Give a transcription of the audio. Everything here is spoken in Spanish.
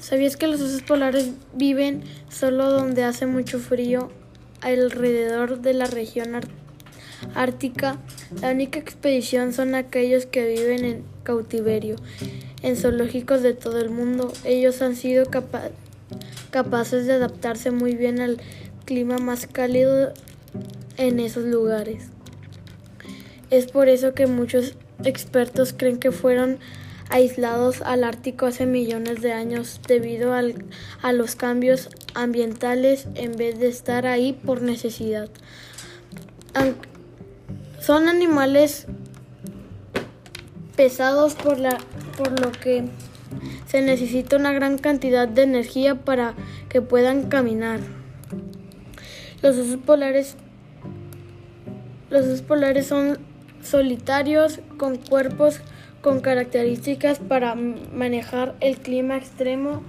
¿Sabías que los osos polares viven solo donde hace mucho frío alrededor de la región ártica? La única expedición son aquellos que viven en cautiverio en zoológicos de todo el mundo. Ellos han sido capaces de adaptarse muy bien al clima más cálido en esos lugares. Es por eso que muchos expertos creen que fueron aislados al Ártico hace millones de años debido a los cambios ambientales en vez de estar ahí por necesidad. Son animales pesados por, la, por lo que se necesita una gran cantidad de energía para que puedan caminar. Los osos polares los osos polares son solitarios con cuerpos con características para manejar el clima extremo